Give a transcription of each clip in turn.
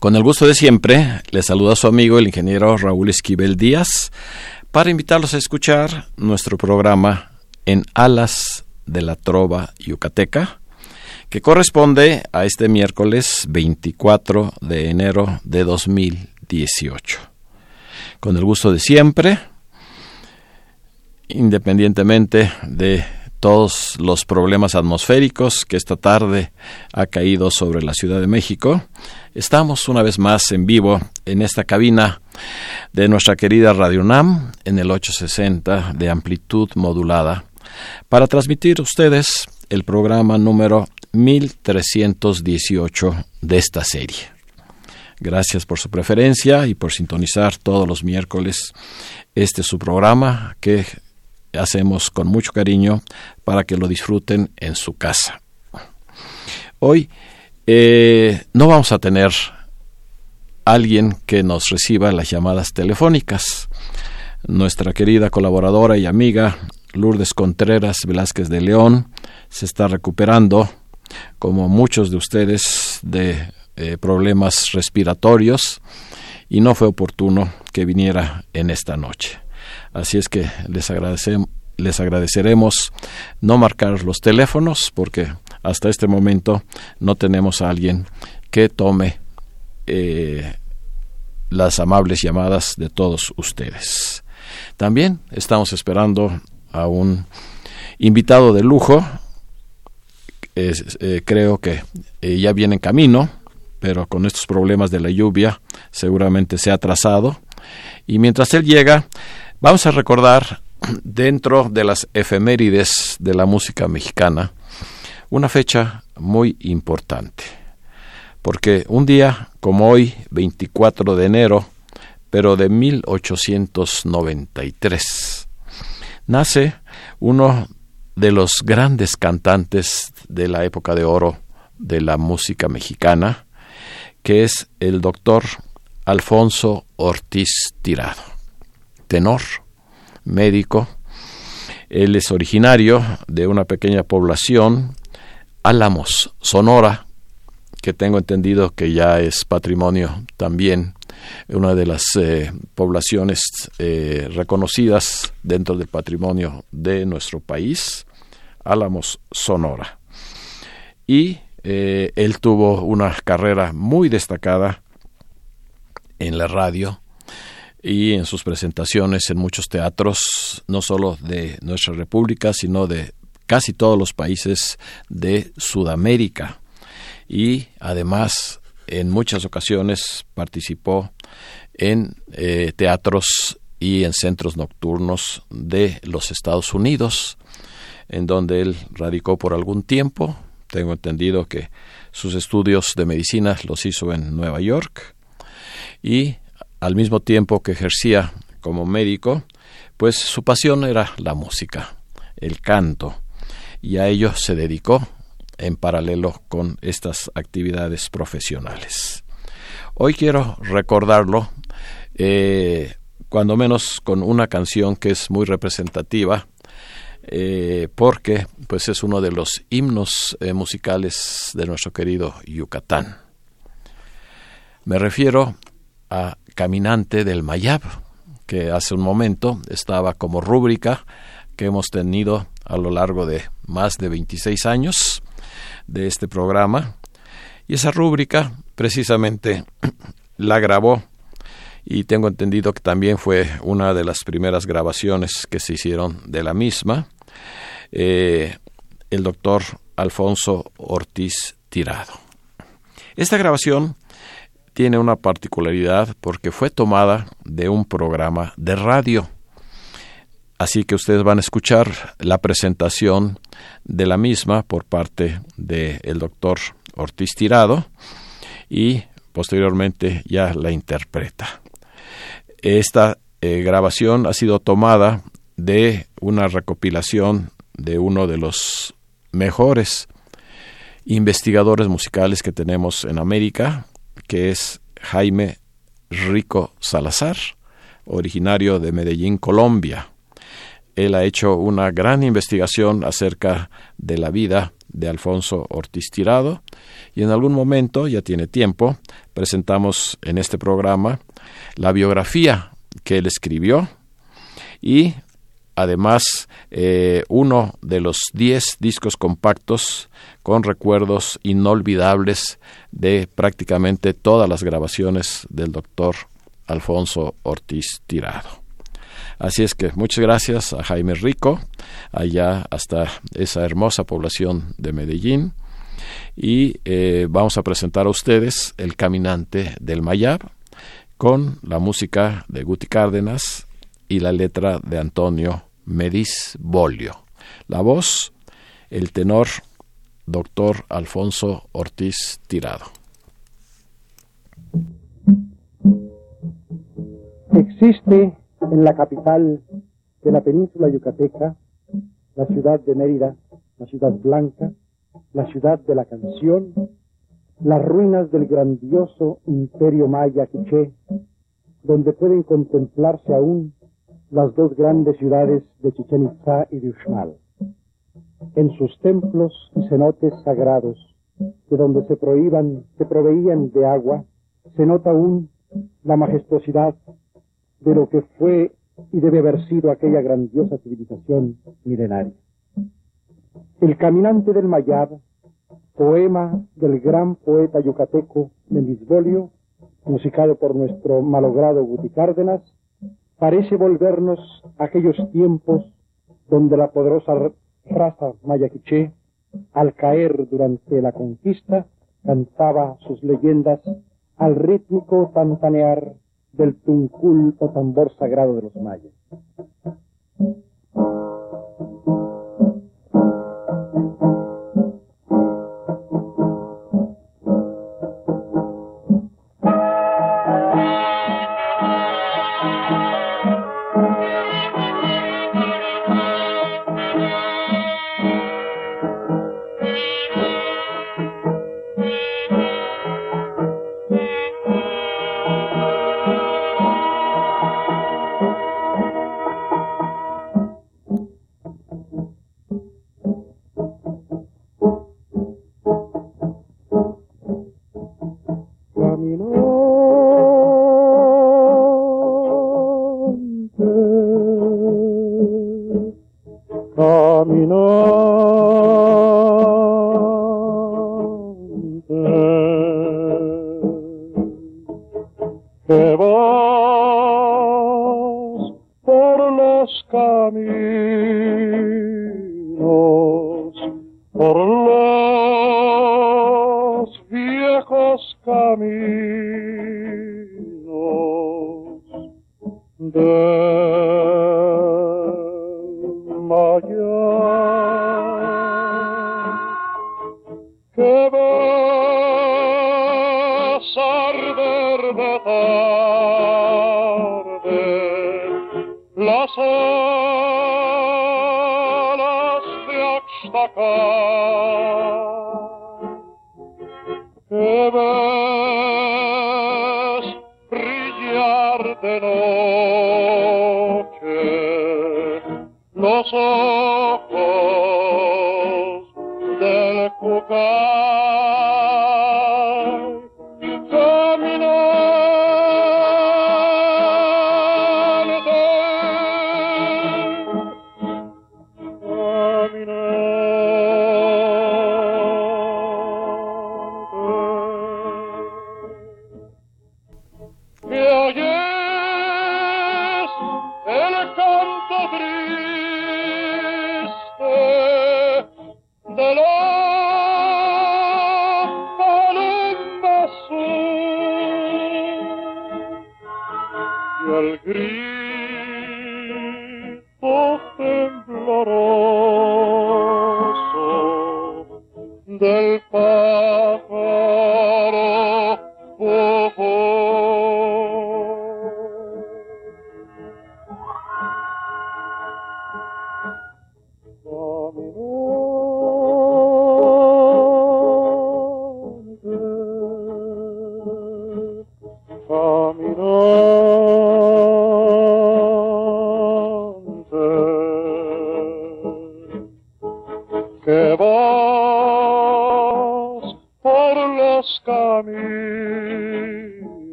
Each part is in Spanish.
Con el gusto de siempre, le saluda su amigo el ingeniero Raúl Esquivel Díaz para invitarlos a escuchar nuestro programa en Alas de la Trova Yucateca, que corresponde a este miércoles 24 de enero de 2018. Con el gusto de siempre, independientemente de todos los problemas atmosféricos que esta tarde ha caído sobre la Ciudad de México. Estamos una vez más en vivo en esta cabina de nuestra querida Radio NAM en el 860 de amplitud modulada para transmitir a ustedes el programa número 1318 de esta serie. Gracias por su preferencia y por sintonizar todos los miércoles este su programa que hacemos con mucho cariño para que lo disfruten en su casa. Hoy eh, no vamos a tener alguien que nos reciba las llamadas telefónicas. Nuestra querida colaboradora y amiga Lourdes Contreras Velázquez de León se está recuperando, como muchos de ustedes, de eh, problemas respiratorios y no fue oportuno que viniera en esta noche. Así es que les, les agradeceremos no marcar los teléfonos porque hasta este momento no tenemos a alguien que tome eh, las amables llamadas de todos ustedes. También estamos esperando a un invitado de lujo. Eh, creo que eh, ya viene en camino, pero con estos problemas de la lluvia seguramente se ha atrasado. Y mientras él llega, Vamos a recordar dentro de las efemérides de la música mexicana una fecha muy importante, porque un día como hoy, 24 de enero, pero de 1893, nace uno de los grandes cantantes de la época de oro de la música mexicana, que es el doctor Alfonso Ortiz Tirado tenor, médico. Él es originario de una pequeña población, Álamos, Sonora, que tengo entendido que ya es patrimonio también, una de las eh, poblaciones eh, reconocidas dentro del patrimonio de nuestro país, Álamos, Sonora. Y eh, él tuvo una carrera muy destacada en la radio, y en sus presentaciones en muchos teatros, no solo de nuestra república, sino de casi todos los países de Sudamérica. Y además, en muchas ocasiones participó en eh, teatros y en centros nocturnos de los Estados Unidos, en donde él radicó por algún tiempo. Tengo entendido que sus estudios de medicina los hizo en Nueva York y al mismo tiempo que ejercía como médico, pues su pasión era la música, el canto, y a ello se dedicó en paralelo con estas actividades profesionales. Hoy quiero recordarlo, eh, cuando menos con una canción que es muy representativa, eh, porque pues es uno de los himnos eh, musicales de nuestro querido Yucatán. Me refiero a Caminante del Mayab, que hace un momento estaba como rúbrica que hemos tenido a lo largo de más de 26 años de este programa. Y esa rúbrica precisamente la grabó y tengo entendido que también fue una de las primeras grabaciones que se hicieron de la misma, eh, el doctor Alfonso Ortiz Tirado. Esta grabación tiene una particularidad porque fue tomada de un programa de radio. Así que ustedes van a escuchar la presentación de la misma por parte del doctor Ortiz Tirado y posteriormente ya la interpreta. Esta eh, grabación ha sido tomada de una recopilación de uno de los mejores investigadores musicales que tenemos en América, que es Jaime Rico Salazar, originario de Medellín, Colombia. Él ha hecho una gran investigación acerca de la vida de Alfonso Ortiz Tirado y en algún momento, ya tiene tiempo, presentamos en este programa la biografía que él escribió y además eh, uno de los diez discos compactos con recuerdos inolvidables de prácticamente todas las grabaciones del doctor Alfonso Ortiz Tirado. Así es que muchas gracias a Jaime Rico, allá hasta esa hermosa población de Medellín. Y eh, vamos a presentar a ustedes El Caminante del Mayab, con la música de Guti Cárdenas y la letra de Antonio Mediz Bolio. La voz, el tenor doctor Alfonso Ortiz Tirado. Existe en la capital de la península yucateca, la ciudad de Mérida, la ciudad blanca, la ciudad de la canción, las ruinas del grandioso imperio maya quiché, donde pueden contemplarse aún las dos grandes ciudades de Chichen Itzá y de Uxmal. En sus templos y cenotes sagrados, de donde se prohíban, se proveían de agua, se nota aún la majestuosidad de lo que fue y debe haber sido aquella grandiosa civilización milenaria. El caminante del Mayab poema del gran poeta yucateco Mendisbolio, musicado por nuestro malogrado Guti Cárdenas, parece volvernos aquellos tiempos donde la poderosa raza mayaquiché, al caer durante la conquista, cantaba sus leyendas al rítmico tantanear del tuncul o tambor sagrado de los mayas. el gris.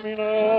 Domino.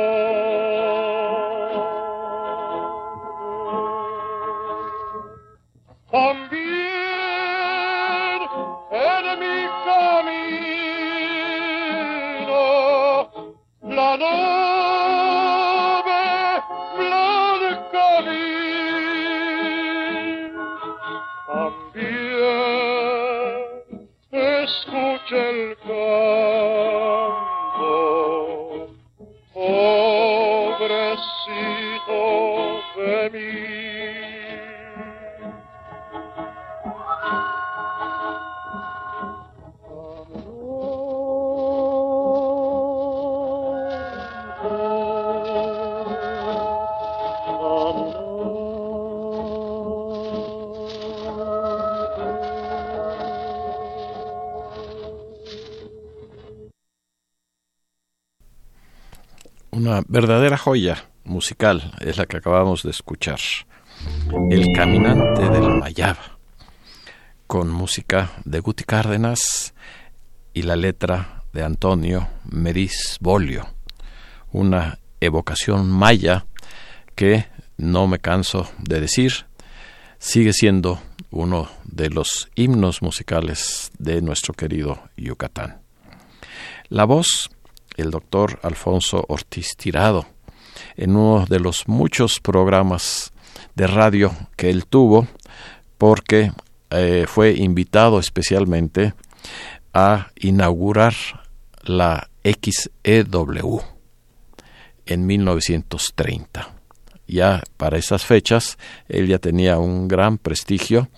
Verdadera joya musical es la que acabamos de escuchar. El caminante del Mayaba, con música de Guti Cárdenas y la letra de Antonio Meris Bolio, una evocación maya que, no me canso de decir, sigue siendo uno de los himnos musicales de nuestro querido Yucatán. La voz el doctor Alfonso Ortiz Tirado en uno de los muchos programas de radio que él tuvo porque eh, fue invitado especialmente a inaugurar la XEW en 1930. Ya para esas fechas él ya tenía un gran prestigio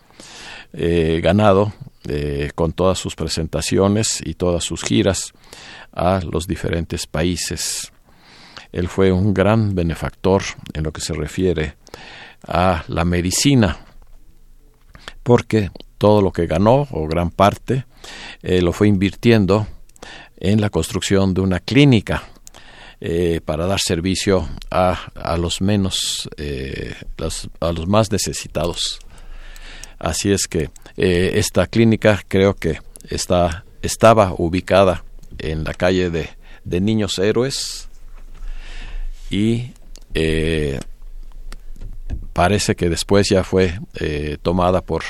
eh, ganado eh, con todas sus presentaciones y todas sus giras a los diferentes países. Él fue un gran benefactor en lo que se refiere a la medicina, porque todo lo que ganó, o gran parte, eh, lo fue invirtiendo en la construcción de una clínica eh, para dar servicio a, los menos, eh, a los más necesitados. Así es que esta clínica creo que está, estaba ubicada en la calle de, de Niños Héroes y eh, parece que después ya fue eh, tomada por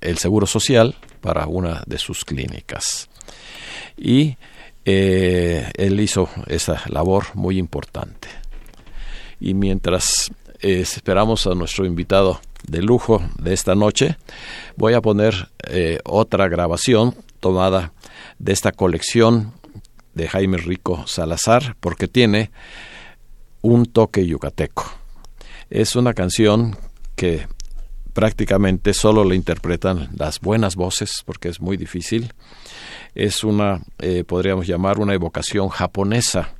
el Seguro Social para una de sus clínicas. Y eh, él hizo esa labor muy importante. Y mientras esperamos a nuestro invitado de lujo de esta noche, voy a poner otra grabación tomada de esta colección de Jaime Rico Salazar porque tiene un toque yucateco. Es una canción que prácticamente solo le interpretan las buenas voces, porque es muy difícil. Es una, eh, podríamos llamar, una evocación japonesa,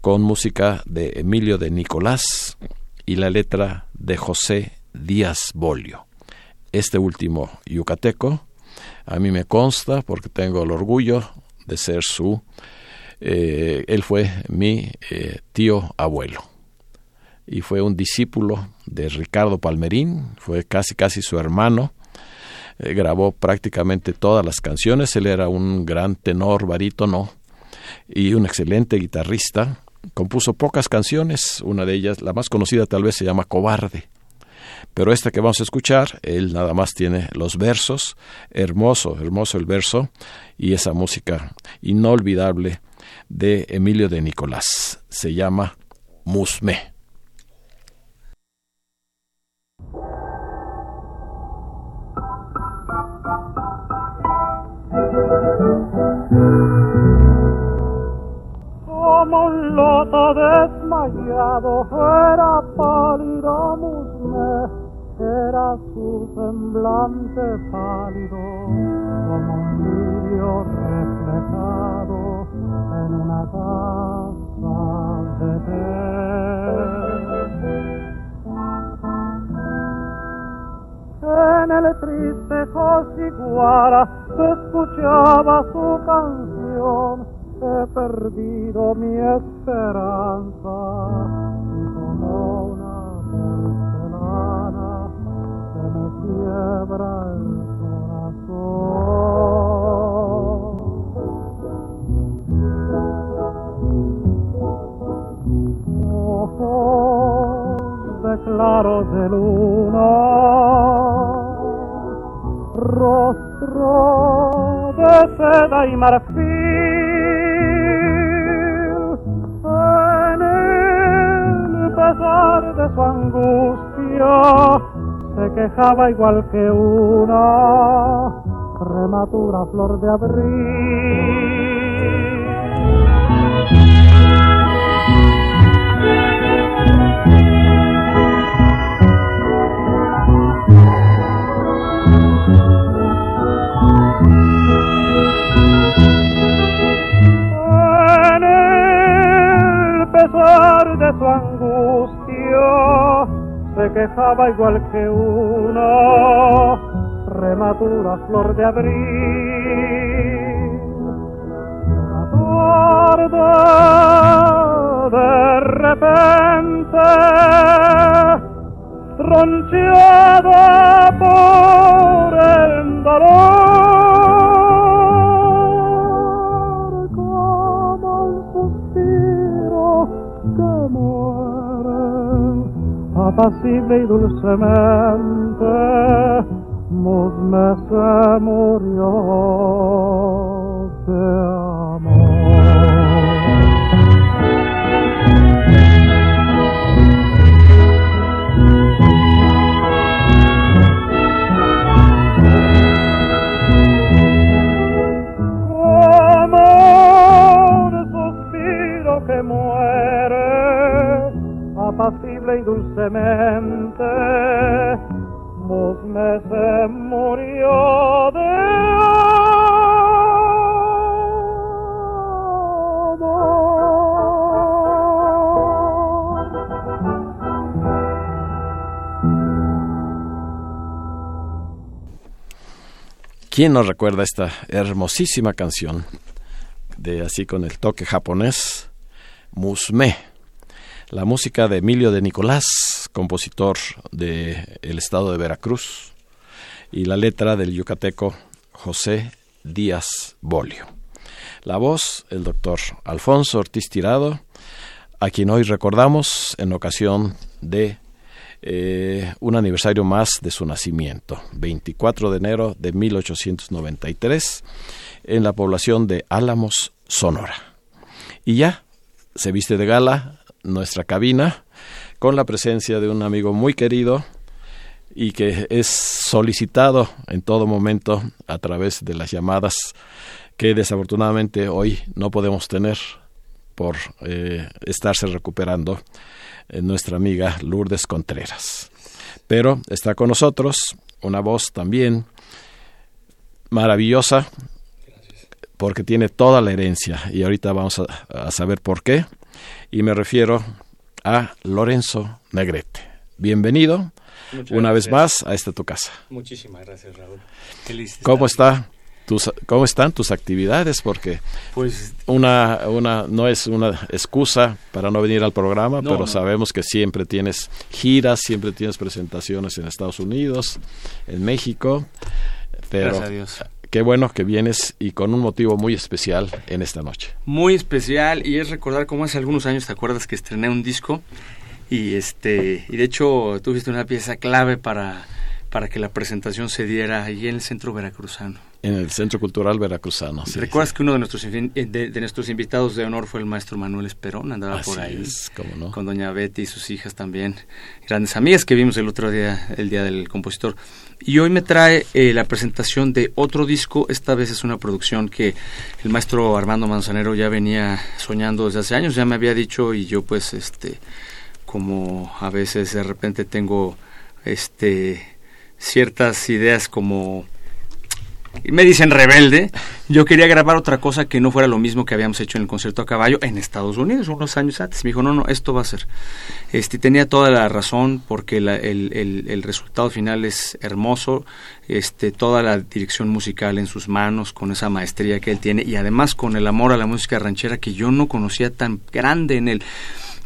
con música de Emilio de Nicolás y la letra de José Díaz Bolio. Este último yucateco, a mí me consta, porque tengo el orgullo de ser su, eh, él fue mi eh, tío abuelo. Y fue un discípulo de Ricardo Palmerín, fue casi casi su hermano, eh, grabó prácticamente todas las canciones, él era un gran tenor barítono y un excelente guitarrista, compuso pocas canciones, una de ellas, la más conocida tal vez se llama Cobarde, pero esta que vamos a escuchar, él nada más tiene los versos, hermoso, hermoso el verso, y esa música inolvidable de Emilio de Nicolás, se llama Musme. Loto desmayado era pálido Musme, era su semblante pálido como un lirio reflejado en una taza de té. En el triste Josiguara se escuchaba su canción. He perdido mi esperanza como una porcelana se me quiebra el corazón. De claros de luna rostro de seda y marfil. Pesar de su angustia se quejaba igual que una prematura flor de abril. de su angustia, se quejaba igual que una prematura flor de abril. Una tarde de repente, troncheada por el dolor, apacible y dulcemente, Musme se y dulcemente, se murió ¿Quién nos recuerda esta hermosísima canción de así con el toque japonés? Musme la música de Emilio de Nicolás, compositor del el estado de Veracruz, y la letra del yucateco José Díaz Bolio. La voz, el doctor Alfonso Ortiz Tirado, a quien hoy recordamos en ocasión de eh, un aniversario más de su nacimiento, 24 de enero de 1893, en la población de Álamos, Sonora. Y ya se viste de gala nuestra cabina con la presencia de un amigo muy querido y que es solicitado en todo momento a través de las llamadas que desafortunadamente hoy no podemos tener por eh, estarse recuperando eh, nuestra amiga Lourdes Contreras. pero está con nosotros una voz también maravillosa porque tiene toda la herencia y ahorita vamos a, saber por qué. Y me refiero a Lorenzo Negrete. Bienvenido una vez más a esta tu casa. Muchísimas gracias, Raúl. ¿Cómo está? Tus, ¿Cómo están tus actividades? Porque pues una, una no es una excusa para no venir al programa, pero sabemos que siempre tienes giras, siempre tienes presentaciones en Estados Unidos, en México. Pero Gracias a Dios qué bueno que vienes y con un motivo muy especial en esta noche. Muy especial y es recordar cómo hace algunos años te acuerdas que estrené un disco y este y de hecho tuviste una pieza clave para para que la presentación se diera ahí en el centro veracruzano. En el Centro Cultural Veracruzano. Sí, ¿Recuerdas que uno de nuestros, eh, de, nuestros invitados de honor fue el maestro Manuel Esperón? Andaba por ahí. Con doña Betty y sus hijas también. Grandes amigas que vimos el otro día, el día del compositor. Y hoy me trae eh, la presentación de otro disco. Esta vez es una producción que el maestro Armando Manzanero ya venía soñando desde hace años. Ya me había dicho y yo pues este como a veces de repente tengo este ciertas ideas como me dicen rebelde, yo quería grabar otra cosa que no fuera lo mismo que habíamos hecho en el concierto a caballo en Estados Unidos unos años antes. Me dijo, no, no, esto va a ser. Este, tenía toda la razón porque el, el, el, resultado final es hermoso, este, toda la dirección musical en sus manos, con esa maestría que él tiene y además con el amor a la música ranchera que yo no conocía tan grande en él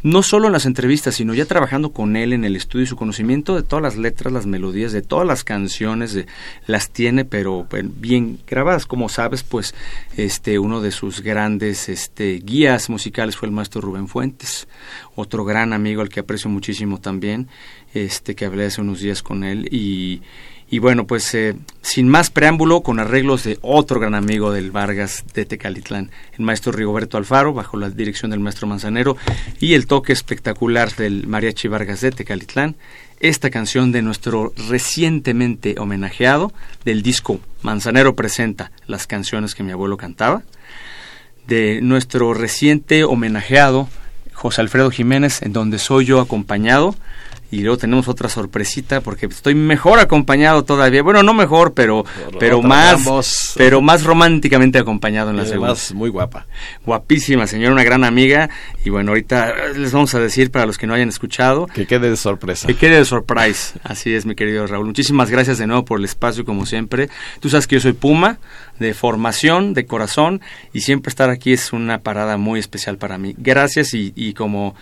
no solo en las entrevistas, sino ya trabajando con él en el estudio y su conocimiento de todas las letras, las melodías, de todas las canciones, las tiene, pero bien grabadas. Como sabes, pues este uno de sus grandes este, guías musicales fue el maestro Rubén Fuentes, otro gran amigo al que aprecio muchísimo también, este que hablé hace unos días con él y y bueno, pues eh, sin más preámbulo, con arreglos de otro gran amigo del Vargas de Tecalitlán, el maestro Rigoberto Alfaro, bajo la dirección del maestro Manzanero, y el toque espectacular del Mariachi Vargas de Tecalitlán, esta canción de nuestro recientemente homenajeado del disco Manzanero presenta las canciones que mi abuelo cantaba, de nuestro reciente homenajeado José Alfredo Jiménez, en donde soy yo acompañado y luego tenemos otra sorpresita porque estoy mejor acompañado todavía. Bueno, no mejor, pero pero más pero más románticamente acompañado en la segunda. muy guapa. Guapísima, señora, una gran amiga y bueno, ahorita les vamos a decir para los que no hayan escuchado que quede de sorpresa. Que quede de surprise. Así es, mi querido Raúl. Muchísimas gracias de nuevo por el espacio como siempre. Tú sabes que yo soy Puma de formación, de corazón y siempre estar aquí es una parada muy especial para mí. Gracias y, y como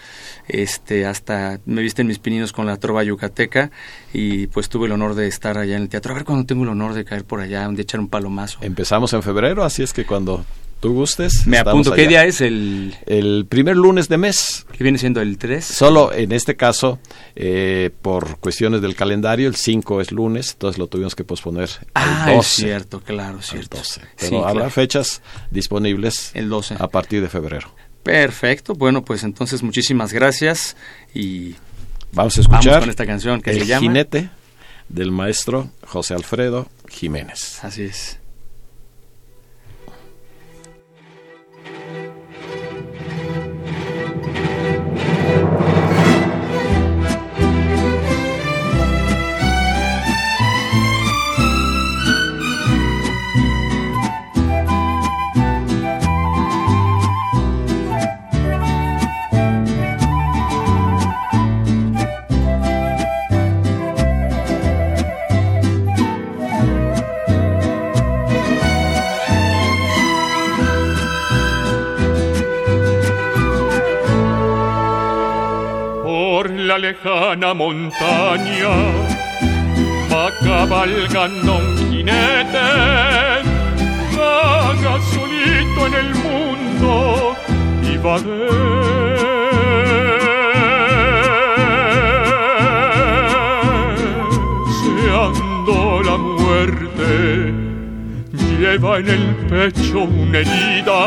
este hasta me viste en mis pininos con la trova yucateca y pues tuve el honor de estar allá en el teatro. A ver cuando tengo el honor de caer por allá, de echar un palomazo. Empezamos en febrero, así es que cuando tú gustes. Me apunto. ¿Qué día es el...? El primer lunes de mes. ¿Qué viene siendo el 3? Solo en este caso, eh, por cuestiones del calendario, el 5 es lunes, entonces lo tuvimos que posponer ah, al 12. cierto, claro, cierto. 12. Pero habrá fechas disponibles el 12. a partir de febrero. Perfecto, bueno, pues entonces muchísimas gracias y vamos a escuchar con esta canción que el se llama jinete del maestro José Alfredo Jiménez. Así es. Lejana montaña va cabalgando un jinete, vaga solito en el mundo y va deseando la muerte, lleva en el pecho una herida,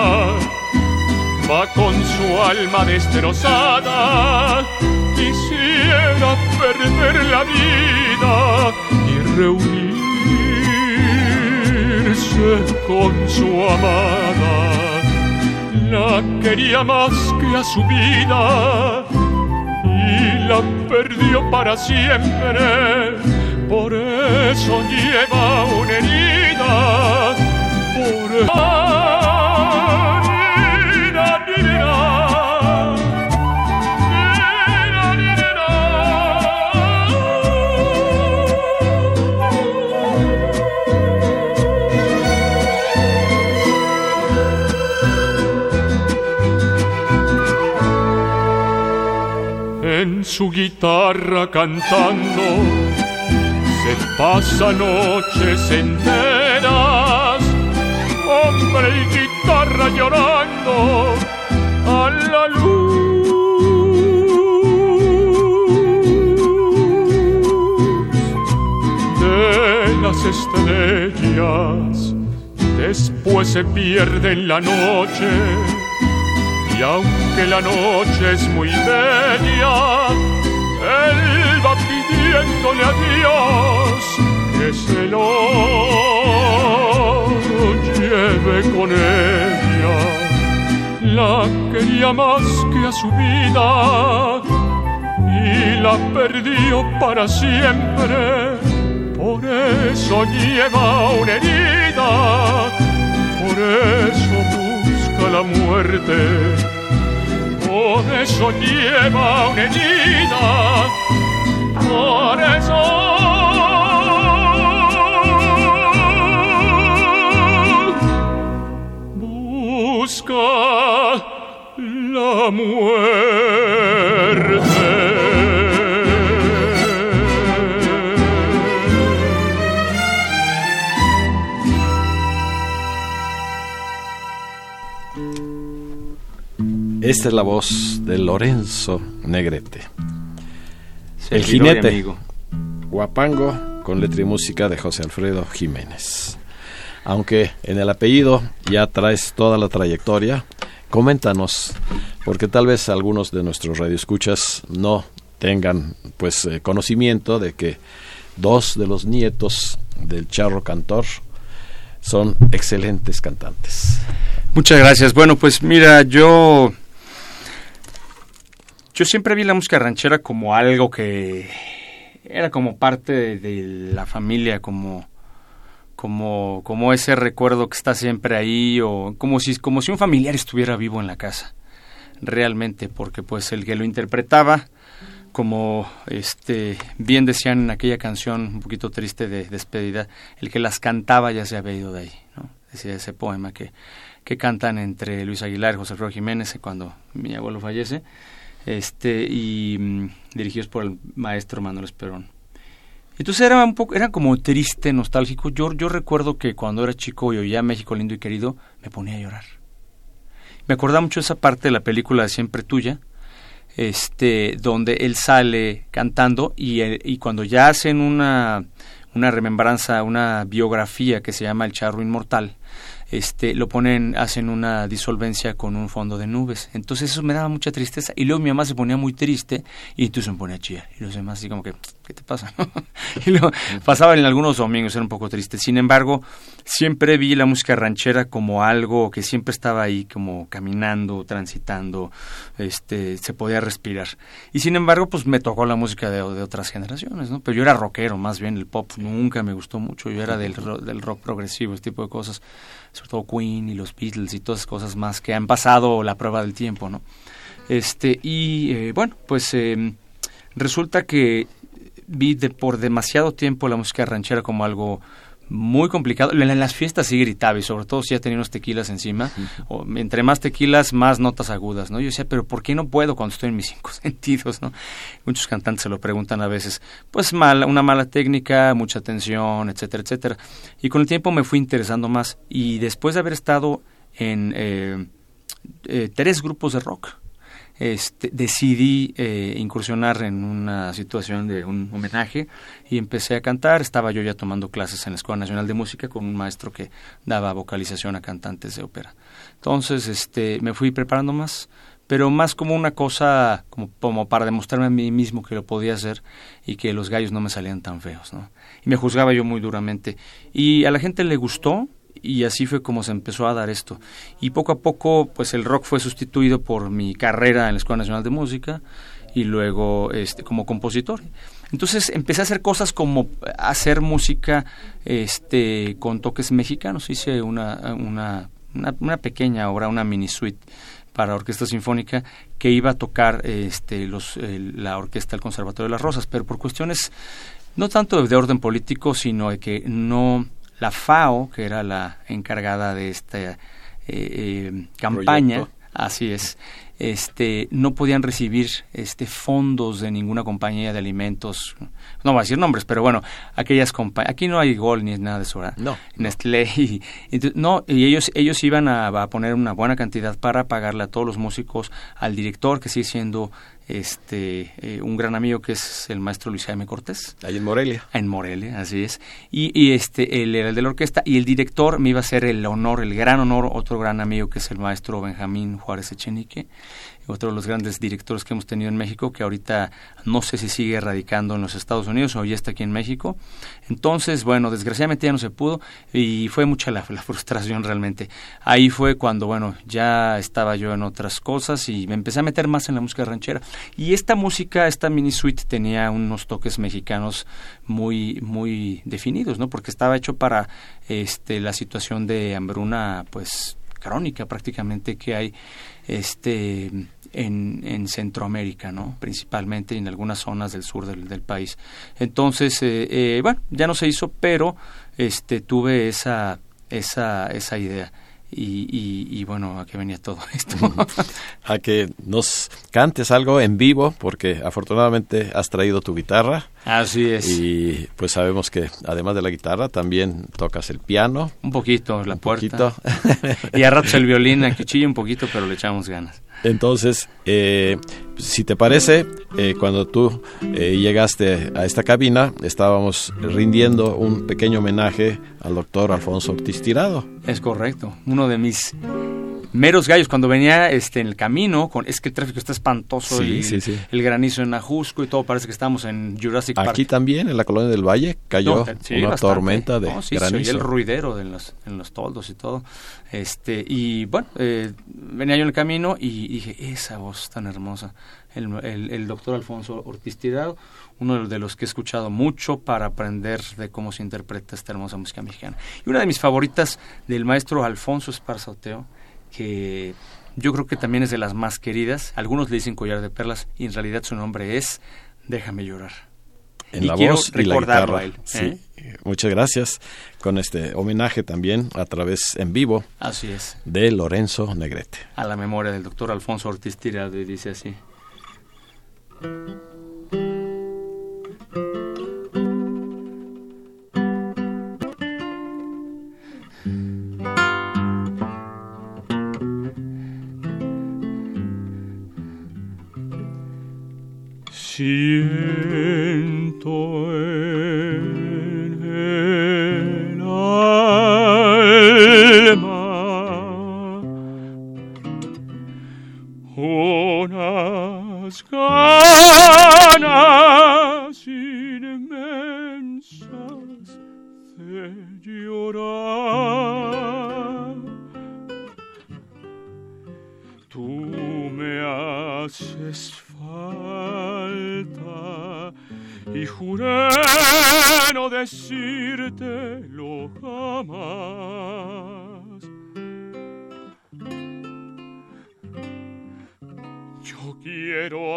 va con su alma destrozada quisiera perder la vida y reunirse con su amada. La quería más que a su vida y la perdió para siempre. eso lleva una herida. Por su guitarra cantando, se pasa noches enteras, hombre y guitarra llorando a la luz de las estrellas. Después se pierde en la noche y aunque la noche es muy bella, él va pidiéndole a Dios que se lo lleve con ella. La quería más que a su vida y la perdió para siempre. Por eso lleva una herida, por eso la muerte. Por eso lleva una herida, por eso. Busca la muerte. Esta es la voz de Lorenzo Negrete. el jinete. Guapango con letra y música de José Alfredo Jiménez. Aunque en el apellido ya traes toda la trayectoria, coméntanos, porque tal vez algunos de nuestros radioescuchas no tengan pues eh, conocimiento de que dos de los nietos del charro cantor son excelentes cantantes. Muchas gracias. Bueno, pues mira, yo yo siempre vi la música ranchera como algo que era como parte de, la familia, como, como, como ese recuerdo que está siempre ahí, o como si, como si un familiar estuviera vivo en la casa, realmente, porque pues el que lo interpretaba, como este bien decían en aquella canción un poquito triste de despedida, el que las cantaba ya se había ido de ahí, ¿no? Decía ese poema que, que cantan entre Luis Aguilar y José Alfredo Jiménez cuando mi abuelo fallece este y mm, dirigidos por el maestro Manuel Esperón. Entonces era un poco, era como triste, nostálgico. Yo, yo recuerdo que cuando era chico y oía México lindo y querido, me ponía a llorar. Me acordaba mucho esa parte de la película Siempre Tuya, este, donde él sale cantando y, y cuando ya hacen una, una remembranza, una biografía que se llama El Charro Inmortal, este, lo ponen, hacen una disolvencia con un fondo de nubes. Entonces eso me daba mucha tristeza. Y luego mi mamá se ponía muy triste y entonces me ponía a chillar. Y los demás así como que, ¿qué te pasa? y luego pasaba en algunos domingos, era un poco triste. Sin embargo, siempre vi la música ranchera como algo que siempre estaba ahí, como caminando, transitando, este, se podía respirar. Y sin embargo, pues me tocó la música de, de otras generaciones, ¿no? Pero yo era rockero, más bien el pop nunca me gustó mucho. Yo era del, del rock progresivo, este tipo de cosas sobre todo Queen y los Beatles y todas esas cosas más que han pasado la prueba del tiempo, ¿no? Este, y eh, bueno, pues em, resulta que vi de, por demasiado tiempo la música ranchera como algo muy complicado. En las fiestas sí gritaba y sobre todo si ya tenía unos tequilas encima. O, entre más tequilas, más notas agudas, ¿no? Yo decía, pero ¿por qué no puedo cuando estoy en mis cinco sentidos, no? Muchos cantantes se lo preguntan a veces. Pues mala, una mala técnica, mucha tensión, etcétera, etcétera. Y con el tiempo me fui interesando más. Y después de haber estado en eh, eh, tres grupos de rock, este, decidí eh, incursionar en una situación de un homenaje y empecé a cantar. Estaba yo ya tomando clases en la Escuela Nacional de Música con un maestro que daba vocalización a cantantes de ópera. Entonces, este, me fui preparando más, pero más como una cosa, como, como para demostrarme a mí mismo que lo podía hacer y que los gallos no me salían tan feos, ¿no? Y me juzgaba yo muy duramente. Y a la gente le gustó, y así fue como se empezó a dar esto. Y poco a poco, pues el rock fue sustituido por mi carrera en la Escuela Nacional de Música y luego este, como compositor. Entonces empecé a hacer cosas como hacer música este, con toques mexicanos. Hice una, una, una, pequeña obra, una mini suite para orquesta sinfónica que iba a tocar este, los, la orquesta del Conservatorio de las Rosas, pero por cuestiones no tanto de orden político, sino de que no la FAO, que era la encargada de esta eh, eh, campaña, así es, este, no podían recibir este, fondos de ninguna compañía de alimentos, no voy a decir nombres, pero bueno, aquellas compañías, aquí no hay gol ni nada de eso, No. Nestlé, y, no, y ellos, ellos iban a, a, poner una buena cantidad para pagarle a todos los músicos, al director, que sigue siendo este eh, un gran amigo que es el maestro Luis Jaime Cortés. Ahí en Morelia. En Morelia, así es. Y, y este, él era el de la orquesta y el director me iba a hacer el honor, el gran honor, otro gran amigo que es el maestro Benjamín Juárez Echenique otro de los grandes directores que hemos tenido en México, que ahorita no sé si sigue radicando en los Estados Unidos o ya está aquí en México. Entonces, bueno, desgraciadamente ya no se pudo y fue mucha la, frustración realmente. Ahí fue cuando, bueno, ya estaba yo en otras cosas y me empecé a meter más en la música ranchera. Y esta música, esta mini suite tenía unos toques mexicanos muy, muy definidos, ¿no? Porque estaba hecho para este, la situación de hambruna, pues, crónica prácticamente que hay este en, en, Centroamérica, ¿no? Principalmente en algunas zonas del sur del, del país. Entonces, eh, eh, bueno, ya no se hizo, pero este, tuve esa, esa, esa idea. Y, y, bueno, a qué venía todo esto. a que nos cantes algo en vivo, porque afortunadamente has traído tu guitarra. Así es. Y pues sabemos que además de la guitarra también tocas el piano. Un poquito, la puerta. y a ratos el violín, a cuchillo un poquito, pero le echamos ganas. Entonces, eh, si te parece, eh, cuando tú eh, llegaste a esta cabina, estábamos rindiendo un pequeño homenaje al doctor Alfonso Ortiz Tirado. Es correcto, uno de mis meros gallos cuando venía este en el camino con es que el tráfico está espantoso y el granizo en Ajusco y todo parece que estamos en Jurassic Park. aquí también en la colonia del Valle cayó una tormenta de granizo el ruidero en los en los toldos y todo. Este y bueno eh, venía yo en el camino y dije esa voz tan hermosa el, el, doctor Alfonso Ortiz Tirado uno de los que he escuchado mucho para aprender de cómo se interpreta esta hermosa música mexicana. Y una de mis favoritas del maestro Alfonso Esparzoteo que yo creo que también es de las más queridas. Algunos le dicen collar de perlas y en realidad su nombre es Déjame llorar. En la voz y la guitarra. ¿eh? Muchas gracias con este homenaje también a través en vivo. Así es. De Lorenzo Negrete. A la memoria del doctor Alfonso Ortiz Tirado dice así. Siento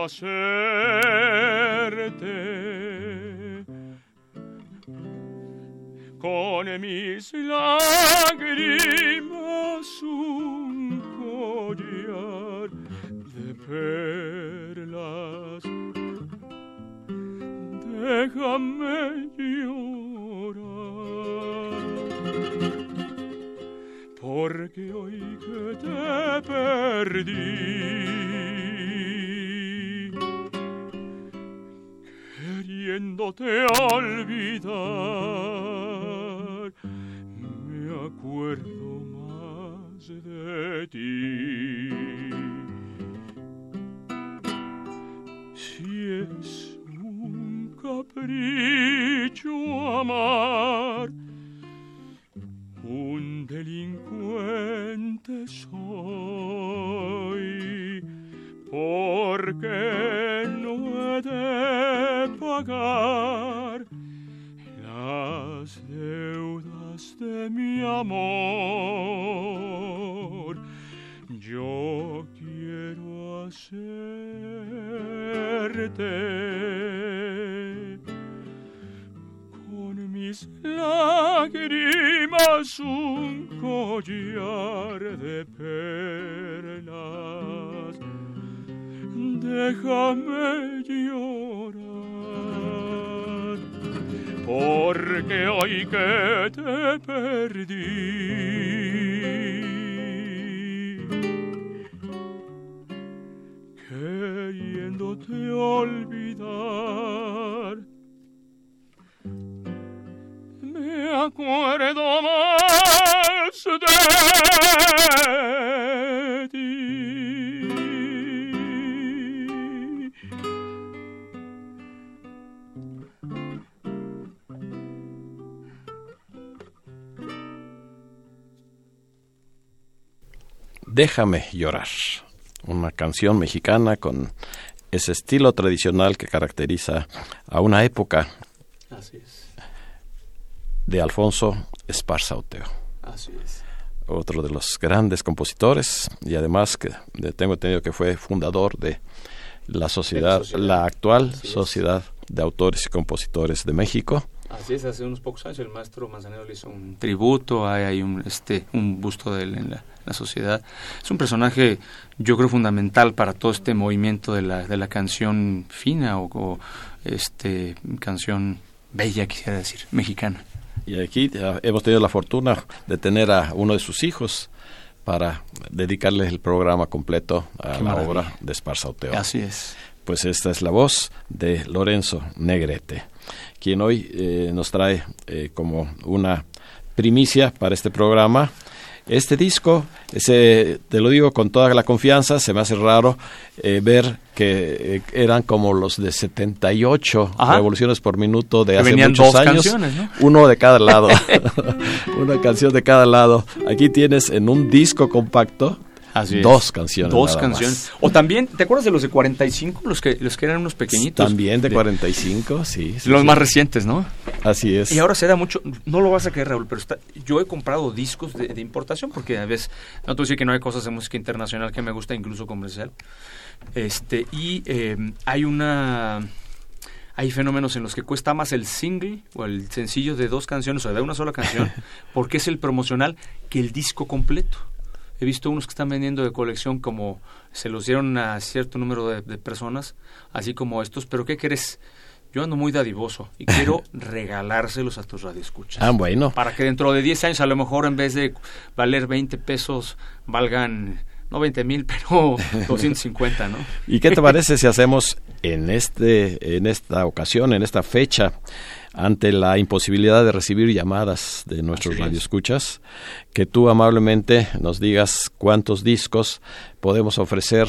quiero hacerte queriéndote olvidar, me acuerdo más de ti. Si es capriccio amar. Un delincuente soy, porque no he de pagar las deudas de mi amor. Yo quiero hacerte con mis lágrimas un collar de perlas. Déjame llorar, porque hoy que te perdí, queriéndote olvidar. Me acuerdo más de ti. Déjame llorar. Una canción mexicana con ese estilo tradicional que caracteriza a una época de Alfonso Esparza Oteo. Otro de los grandes compositores y además que tengo entendido que fue fundador de la sociedad, la, actual Sociedad de Autores y Compositores de México. Así es, hace unos pocos años el maestro Manzanero le hizo un tributo, hay, hay un, este, un busto de él en la, la sociedad. Es un personaje, yo creo, fundamental para todo este movimiento de la, de la canción fina o, este canción bella, quisiera decir, mexicana. Y aquí hemos tenido la fortuna de tener a uno de sus hijos para dedicarles el programa completo a la obra de Esparzauteo. Así es. Pues esta es la voz de Lorenzo Negrete, quien hoy eh, nos trae eh, como una primicia para este programa este disco, ese, te lo digo con toda la confianza, se me hace raro eh, ver que eh, eran como los de 78 revoluciones por minuto de hace muchos años. Uno de cada lado. Una canción de cada lado. Aquí tienes en un disco compacto dos canciones. Dos canciones. O también, ¿te acuerdas de los de 45? Los que, los que eran unos pequeñitos. También de, 45, sí. los más recientes, ¿no? Así es. Y ahora se da mucho, no lo vas a creer, Raúl, pero está, yo he comprado discos de, importación porque a veces, no te voy a decir que no hay cosas de música internacional que me gusta, incluso comercial. Este, y eh, hay una hay fenómenos en los que cuesta más el single o el sencillo de dos canciones o de una sola canción, porque es el promocional, que el disco completo. He visto unos que están vendiendo de colección como se los dieron a cierto número de, personas, así como estos, pero ¿qué crees? Yo ando muy dadivoso y quiero regalárselos a tus radioescuchas. Ah, bueno. Para que dentro de 10 años a lo mejor en vez de valer 20 pesos valgan no 20 mil, pero 250, ¿no? ¿Y qué te parece si hacemos en, este, en esta ocasión, en esta fecha, ante la imposibilidad de recibir llamadas de nuestros radioescuchas, que tú amablemente nos digas cuántos discos podemos ofrecer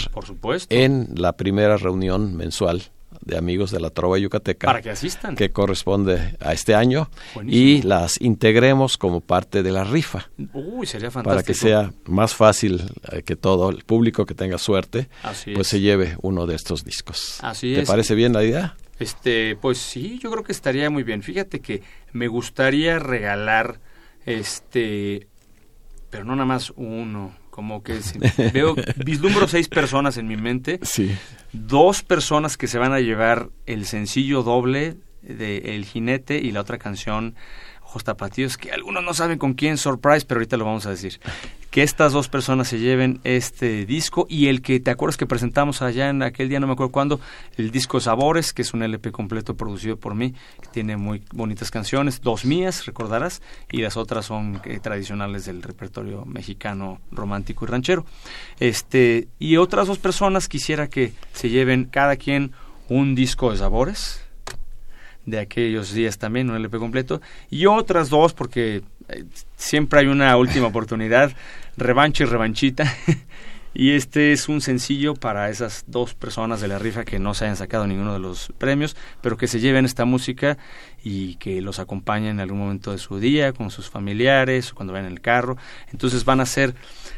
en la primera reunión mensual de amigos de la Trova Yucateca. Para que asistan. Que corresponde a este año. Y las integremos como parte de la rifa. Uy, sería fantástico. Para que sea más fácil eh, que todo el público que tenga suerte, pues se lleve uno de estos discos. Así ¿Te parece bien la idea? Este, pues sí, yo creo que estaría muy bien. Fíjate que me gustaría regalar, este, pero no nada más uno, como que veo, vislumbro seis personas en mi mente. Sí. Dos personas que se van a llevar el sencillo doble de El Jinete y la otra canción Tapatíos, que algunos no saben con quién, surprise, pero ahorita lo vamos a decir. Que estas dos personas se lleven este disco y el que te acuerdas que presentamos allá en aquel día, no me acuerdo cuándo, el disco Sabores, que es un LP completo producido por mí, que tiene muy bonitas canciones, dos mías, recordarás, y las otras son eh, tradicionales del repertorio mexicano romántico y ranchero. Este, y otras dos personas quisiera que se lleven cada quien un disco de Sabores, de aquellos días también, un LP completo, y otras dos, porque eh, siempre hay una última oportunidad, revancha y revanchita. y este es un sencillo para esas dos personas de la rifa que no se hayan sacado ninguno de los premios, pero que se lleven esta música y que los acompañen en algún momento de su día con sus familiares o cuando vayan en el carro. Entonces van a ser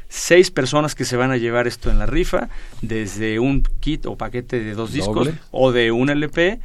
seis personas que se van a llevar esto en la rifa, desde un kit o paquete de dos discos o de un LP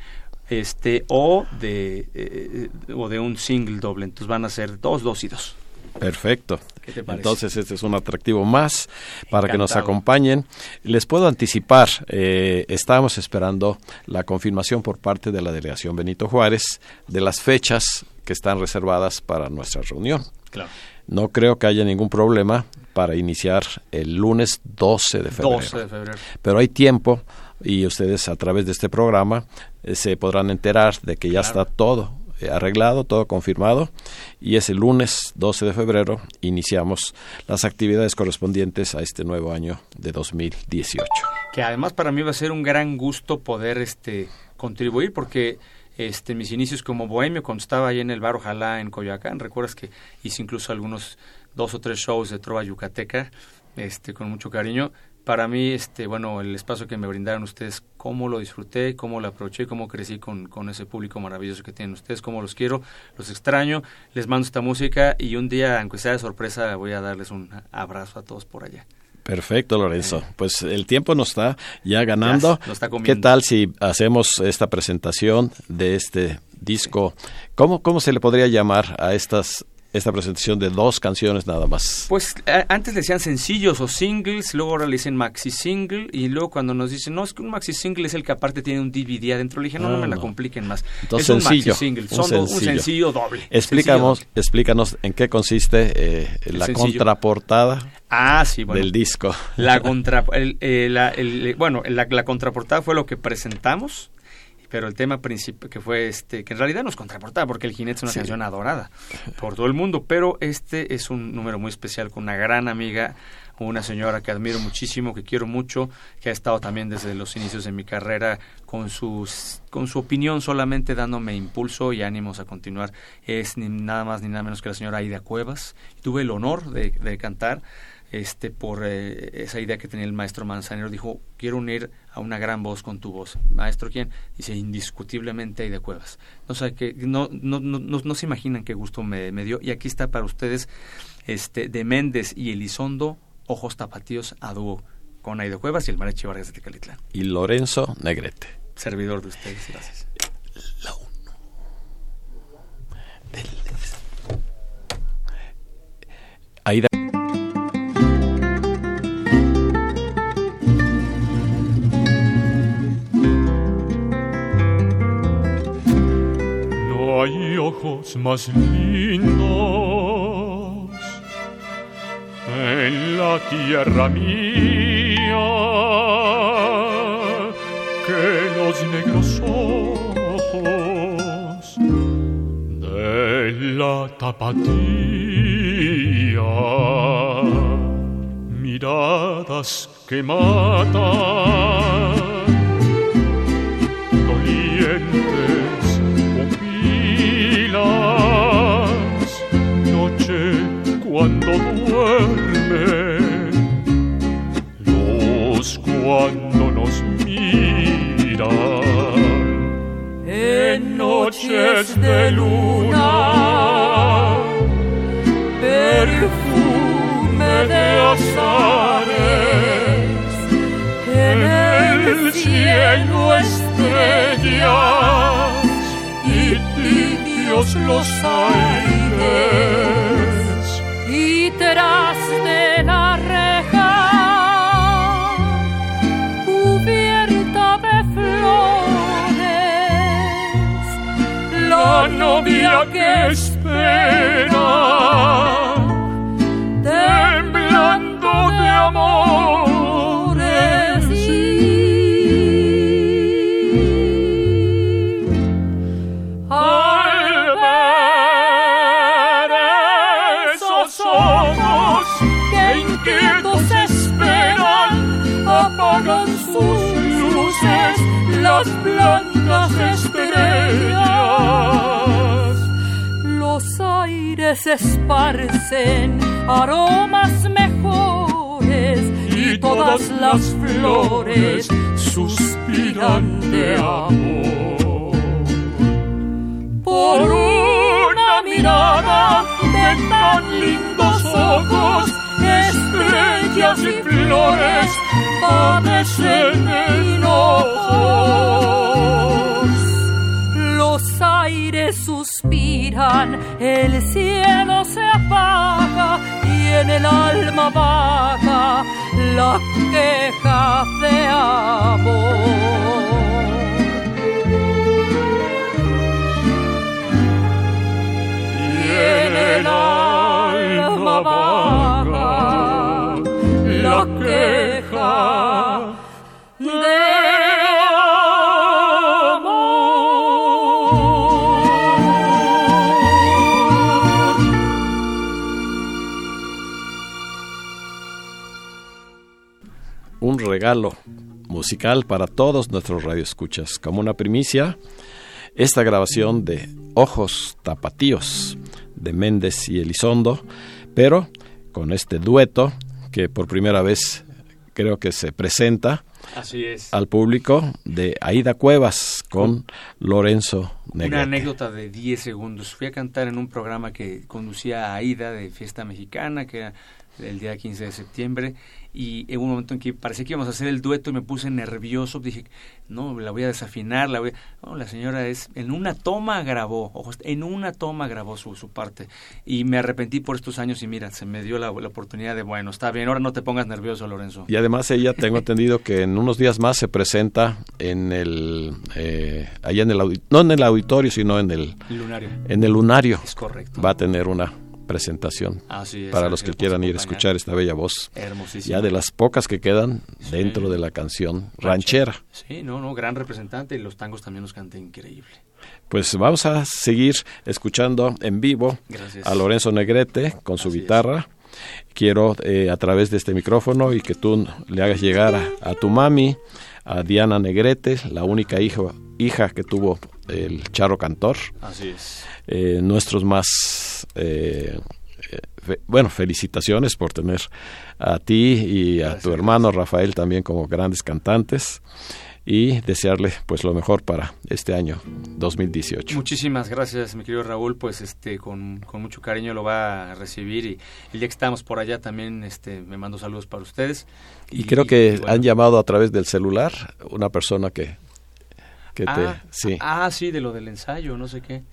este o de eh, o de un single doble entonces van a ser dos dos y dos Perfecto. Entonces este es un atractivo más para que nos acompañen. Les puedo anticipar, eh, estamos esperando la confirmación por parte de la delegación Benito Juárez de las fechas que están reservadas para nuestra reunión. Claro. No creo que haya ningún problema para iniciar el lunes 12 de febrero. 12 de febrero. Pero hay tiempo y ustedes a través de este programa eh, se podrán enterar de que ya está todo eh, arreglado, todo confirmado. Y ese lunes 12 de febrero iniciamos las actividades correspondientes a este nuevo año de 2018. Que además para mí va a ser un gran gusto poder este contribuir porque este mis inicios como bohemio cuando estaba ahí en el bar Ojalá en Coyoacán, recuerdas que hice incluso algunos dos o tres shows de trova yucateca este con mucho cariño para mí, este, bueno, el espacio que me brindaron ustedes, cómo lo disfruté, cómo lo aproveché, cómo crecí con, con ese público maravilloso que tienen ustedes, cómo los quiero, los extraño, les mando esta música y un día, aunque sea de sorpresa, voy a darles un abrazo a todos por allá. Perfecto, Lorenzo. Pues el tiempo nos está ya ganando. ¿Qué tal si hacemos esta presentación de este disco? ¿Cómo, ¿Cómo se le podría llamar a estas esta presentación de dos canciones nada más? Pues antes decían sencillos o singles, luego ahora le dicen maxi single y luego cuando nos dicen, no, es que un maxi single es el que aparte tiene un DVD adentro, le dije, no, no, me la ah, compliquen más. Entonces, es sencillo, un maxi single, son un sencillo doble. Explicamos, explícanos en qué consiste eh, la contraportada. Ah, sí, bueno. Del disco. La contra, eh, bueno, la, la contraportada fue lo que presentamos pero el tema principal que fue este que en realidad nos contraportaba porque el jinete es una canción adorada por todo el mundo pero este es un número muy especial con una gran amiga una señora que admiro muchísimo que quiero mucho que ha estado también desde los inicios de mi carrera con sus con su opinión solamente dándome impulso y ánimos a continuar. Es ni nada más ni nada menos que la señora Aida Cuevas. Tuve el honor de, de cantar este por eh, esa idea que tenía el maestro Manzanero dijo quiero unir a una gran voz con tu voz maestro quién dice indiscutiblemente hay de cuevas no sé que no no, no no se imaginan qué gusto me, dio. Y aquí está para ustedes este de Méndez y Elizondo ojos tapatíos a dúo con Aide Cuevas y el Marechi Vargas de Tecalitlán. Y Lorenzo Negrete. Servidor de ustedes gracias. La uno. Aida ojos más lindos en la tierra mía que los negros ojos de la tapatía miradas que matan noches de luna, perfume de azares, en el cielo estrellas y tibios los aires espera, aires esparcen aromas mejores y todas las flores suspiran de amor. Por una mirada de tan lindos ojos, estrellas y flores padecen ojos el cielo se apaga y en el alma vaga la queja de amor. en el alma vaga la queja regalo musical para todos nuestros radioescuchas. Como una primicia, esta grabación de Ojos Tapatíos de Méndez y Elizondo, pero con este dueto que por primera vez creo que se presenta al público de Aida Cuevas con Lorenzo Negrete. Una anécdota de 10 segundos. Fui a cantar en un programa que conducía a Aida de Fiesta Mexicana, que era el día 15 de septiembre, y en un momento en que parecía que íbamos a hacer el dueto y me puse nervioso, dije, no, la voy a desafinar, la voy la señora es, en una toma grabó, ojo, en una toma grabó su, su parte, y me arrepentí por estos años y mira, se me dio la, oportunidad de, bueno, está bien, ahora no te pongas nervioso, Lorenzo. Y además ella, tengo entendido que en unos días más se presenta en el, eh, allá en el, no en el auditorio, sino en el, lunario. En el lunario. Es correcto. Va a tener una presentación para los que quieran ir a escuchar esta bella voz. Ya de las pocas que quedan dentro de la canción ranchera. Sí, no, no, gran representante y los tangos también nos canta increíble. Pues vamos a seguir escuchando en vivo a Lorenzo Negrete con su guitarra. Quiero eh, a través de este micrófono y que tú le hagas llegar a, tu mami, a Diana Negrete, la única hija, hija que tuvo el charro cantor. Así es. Eh, nuestros más eh, bueno, felicitaciones por tener a ti y a tu hermano Rafael también como grandes cantantes y desearle pues lo mejor para este año 2018. Muchísimas gracias, mi querido Raúl, pues este con, mucho cariño lo va a recibir y el día que estamos por allá también este me mando saludos para ustedes. Y, creo que han llamado a través del celular una persona que que te ah, sí. Ah, sí, de lo del ensayo, no sé qué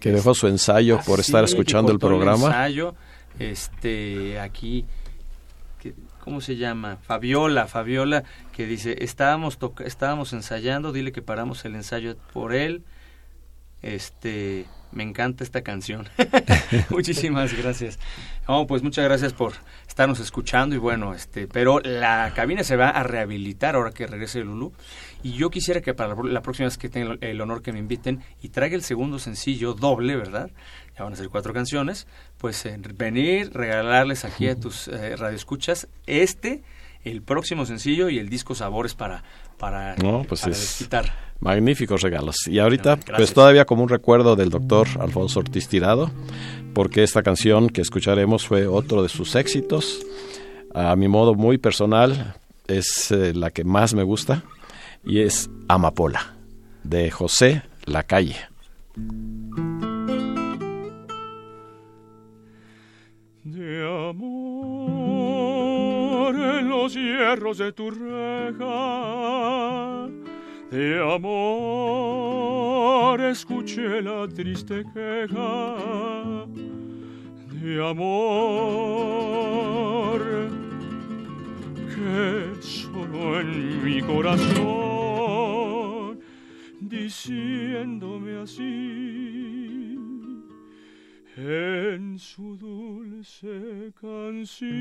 que dejó su ensayo por estar escuchando el programa. El ensayo, este, aquí, ¿cómo se llama? Fabiola, Fabiola, que dice, estábamos, estábamos ensayando, dile que paramos el ensayo por él, este, me encanta esta canción. Muchísimas gracias. Oh, pues muchas gracias por estarnos escuchando y bueno, este, pero la cabina se va a rehabilitar ahora que regrese Lulú y yo quisiera que para la próxima vez que tenga el honor que me inviten y traiga el segundo sencillo doble, ¿verdad? Ya van a ser cuatro canciones, pues eh, venir, regalarles aquí a tus eh, radioescuchas este, el próximo sencillo y el disco Sabores para para, no, pues es Magníficos regalos. Y ahorita, pues todavía como un recuerdo del doctor Alfonso Ortiz Tirado, porque esta canción que escucharemos fue otro de sus éxitos. A mi modo muy personal, es eh, la que más me gusta y es Amapola, de José Lacalle. De amor en los hierros de tu reja, de amor escuché la triste queja, de amor solo en mi corazón, diciéndome así, en su dulce canción.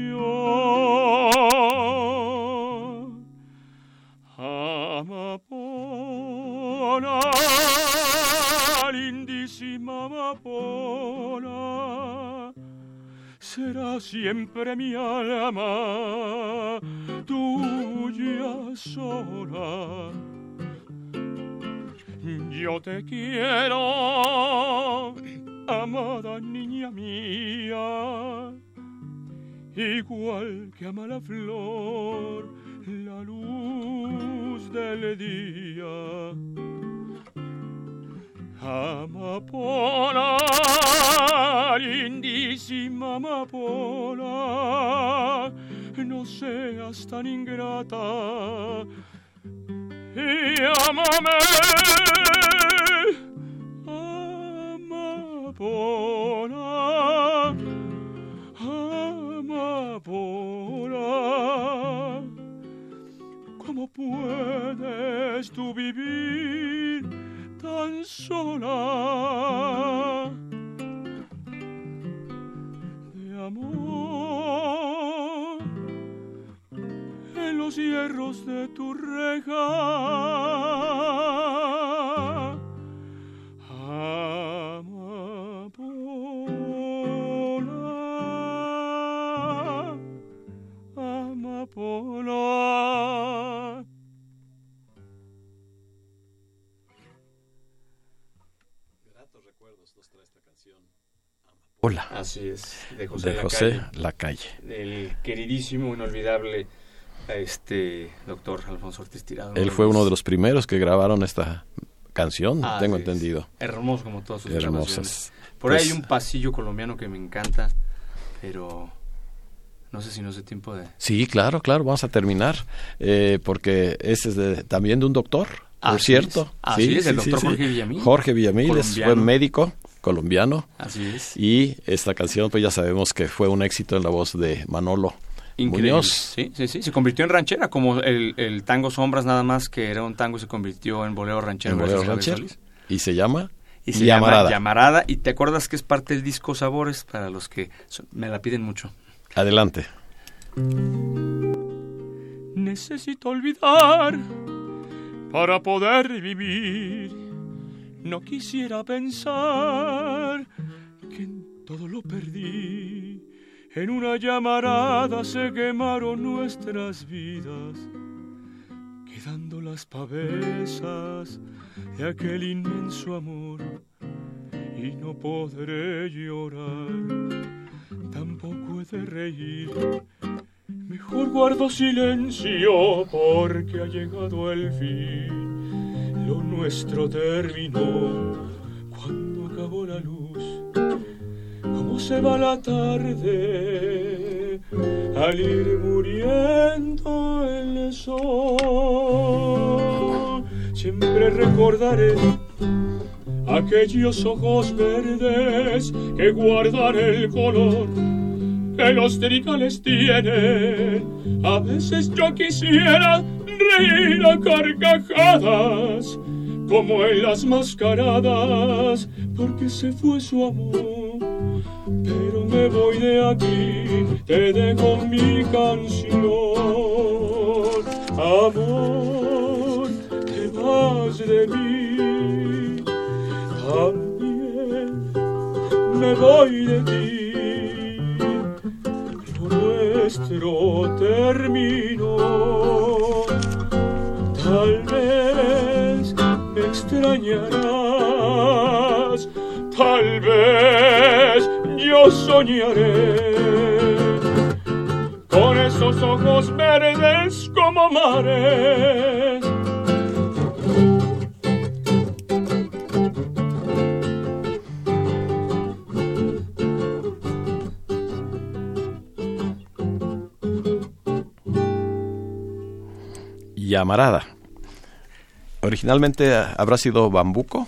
Amapola, lindísima amapola, será siempre mi alma tuya sola. Yo te quiero, amada niña mía, igual que ama la flor la luz del día Amapola, lindísima amapola, no seas tan ingrata y amame, amapola, amapola. ¿Cómo puedes tú vivir tan sola? De amor en los hierros de tu reja Así es, de José, de Lacalle. El queridísimo, inolvidable este doctor Alfonso Ortiz Tirado. Él fue uno de los primeros que grabaron esta canción, tengo entendido. Hermoso como todas sus Hermosas. Por ahí hay pues un pasillo colombiano que me encanta, pero no sé si no sé tiempo de... Sí, claro, claro, vamos a terminar, eh, porque ese es de, también de un doctor, por cierto. sí, es, el doctor Jorge Villamil. Jorge Villamil es buen médico colombiano. Así es. Y esta canción, pues ya sabemos que fue un éxito en la voz de Manolo Increíble. Sí, sí, sí. Se convirtió en ranchera, como el, tango Sombras nada más, que era un tango y se convirtió en bolero ranchero. En bolero ranchero. ¿Y se llama? Y se llama Llamarada. Y te acuerdas que es parte del disco Sabores, para los que me la piden mucho. Adelante. Necesito olvidar para poder vivir. No quisiera pensar que en todo lo perdí en una llamarada se quemaron nuestras vidas, quedando las pavesas de aquel inmenso amor. Y no podré llorar, tampoco he de reír. Mejor guardo silencio porque ha llegado el fin. Lo nuestro terminó cuando acabó la luz cómo se va la tarde al ir muriendo el sol. Siempre recordaré aquellos ojos verdes que guardan el color que los trigales tienen. A veces yo quisiera reír a carcajadas como en las mascaradas porque se fue su amor pero me voy de aquí, te dejo mi canción. Amor, te vas de mí, también me voy de ti. Nuestro terminó, tal vez me extrañarás, tal vez yo soñaré con esos ojos verdes como mares. Llamarada. Originalmente habrá sido bambuco.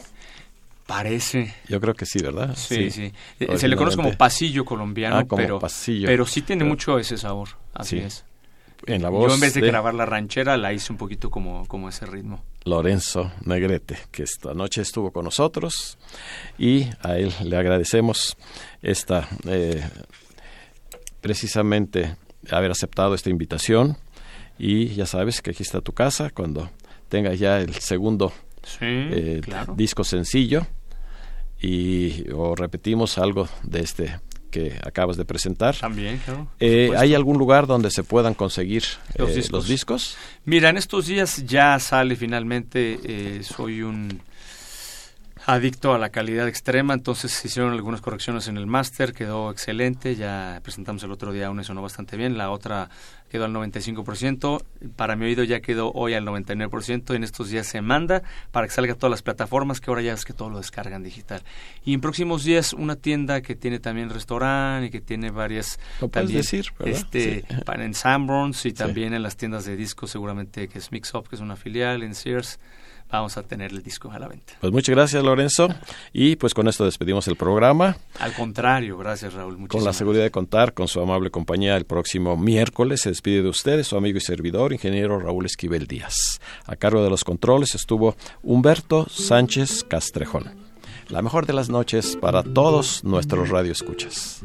Parece. Yo creo que sí, ¿verdad? Sí, sí. Eh, se le conoce como pasillo colombiano, ah, pero, pero sí tiene mucho ese sabor. Así es. En la voz Yo en vez de, grabar la ranchera la hice un poquito como, como ese ritmo. Lorenzo Negrete, que esta noche estuvo con nosotros y a él le agradecemos esta eh, precisamente haber aceptado esta invitación y ya sabes que aquí está tu casa cuando tengas ya el segundo eh, disco sencillo y o repetimos algo de este que acabas de presentar. También, eh, ¿Hay algún lugar donde se puedan conseguir eh, los, discos? Mira, en estos días ya sale finalmente, soy un adicto a la calidad extrema, entonces se hicieron algunas correcciones en el máster, quedó excelente, ya presentamos el otro día una sonó bastante bien, la otra quedó al 95%, para mi oído ya quedó hoy al 99%, en estos días se manda para que salga a todas las plataformas, que ahora ya es que todo lo descargan digital. Y en próximos días una tienda que tiene también restaurante y que tiene varias... Lo puedes decir, Este, En Sanborns y también en las tiendas de discos seguramente que es Mix Up, que es una filial, en Sears, vamos a tener el disco a la venta. Pues muchas gracias, Lorenzo. Y pues con esto despedimos el programa. Al contrario, gracias Raúl. Con la seguridad de contar con su amable compañía el próximo miércoles. Se despide de ustedes su amigo y servidor, ingeniero Raúl Esquivel Díaz. A cargo de los controles estuvo Humberto Sánchez Castrejón. La mejor de las noches para todos nuestros radioescuchas.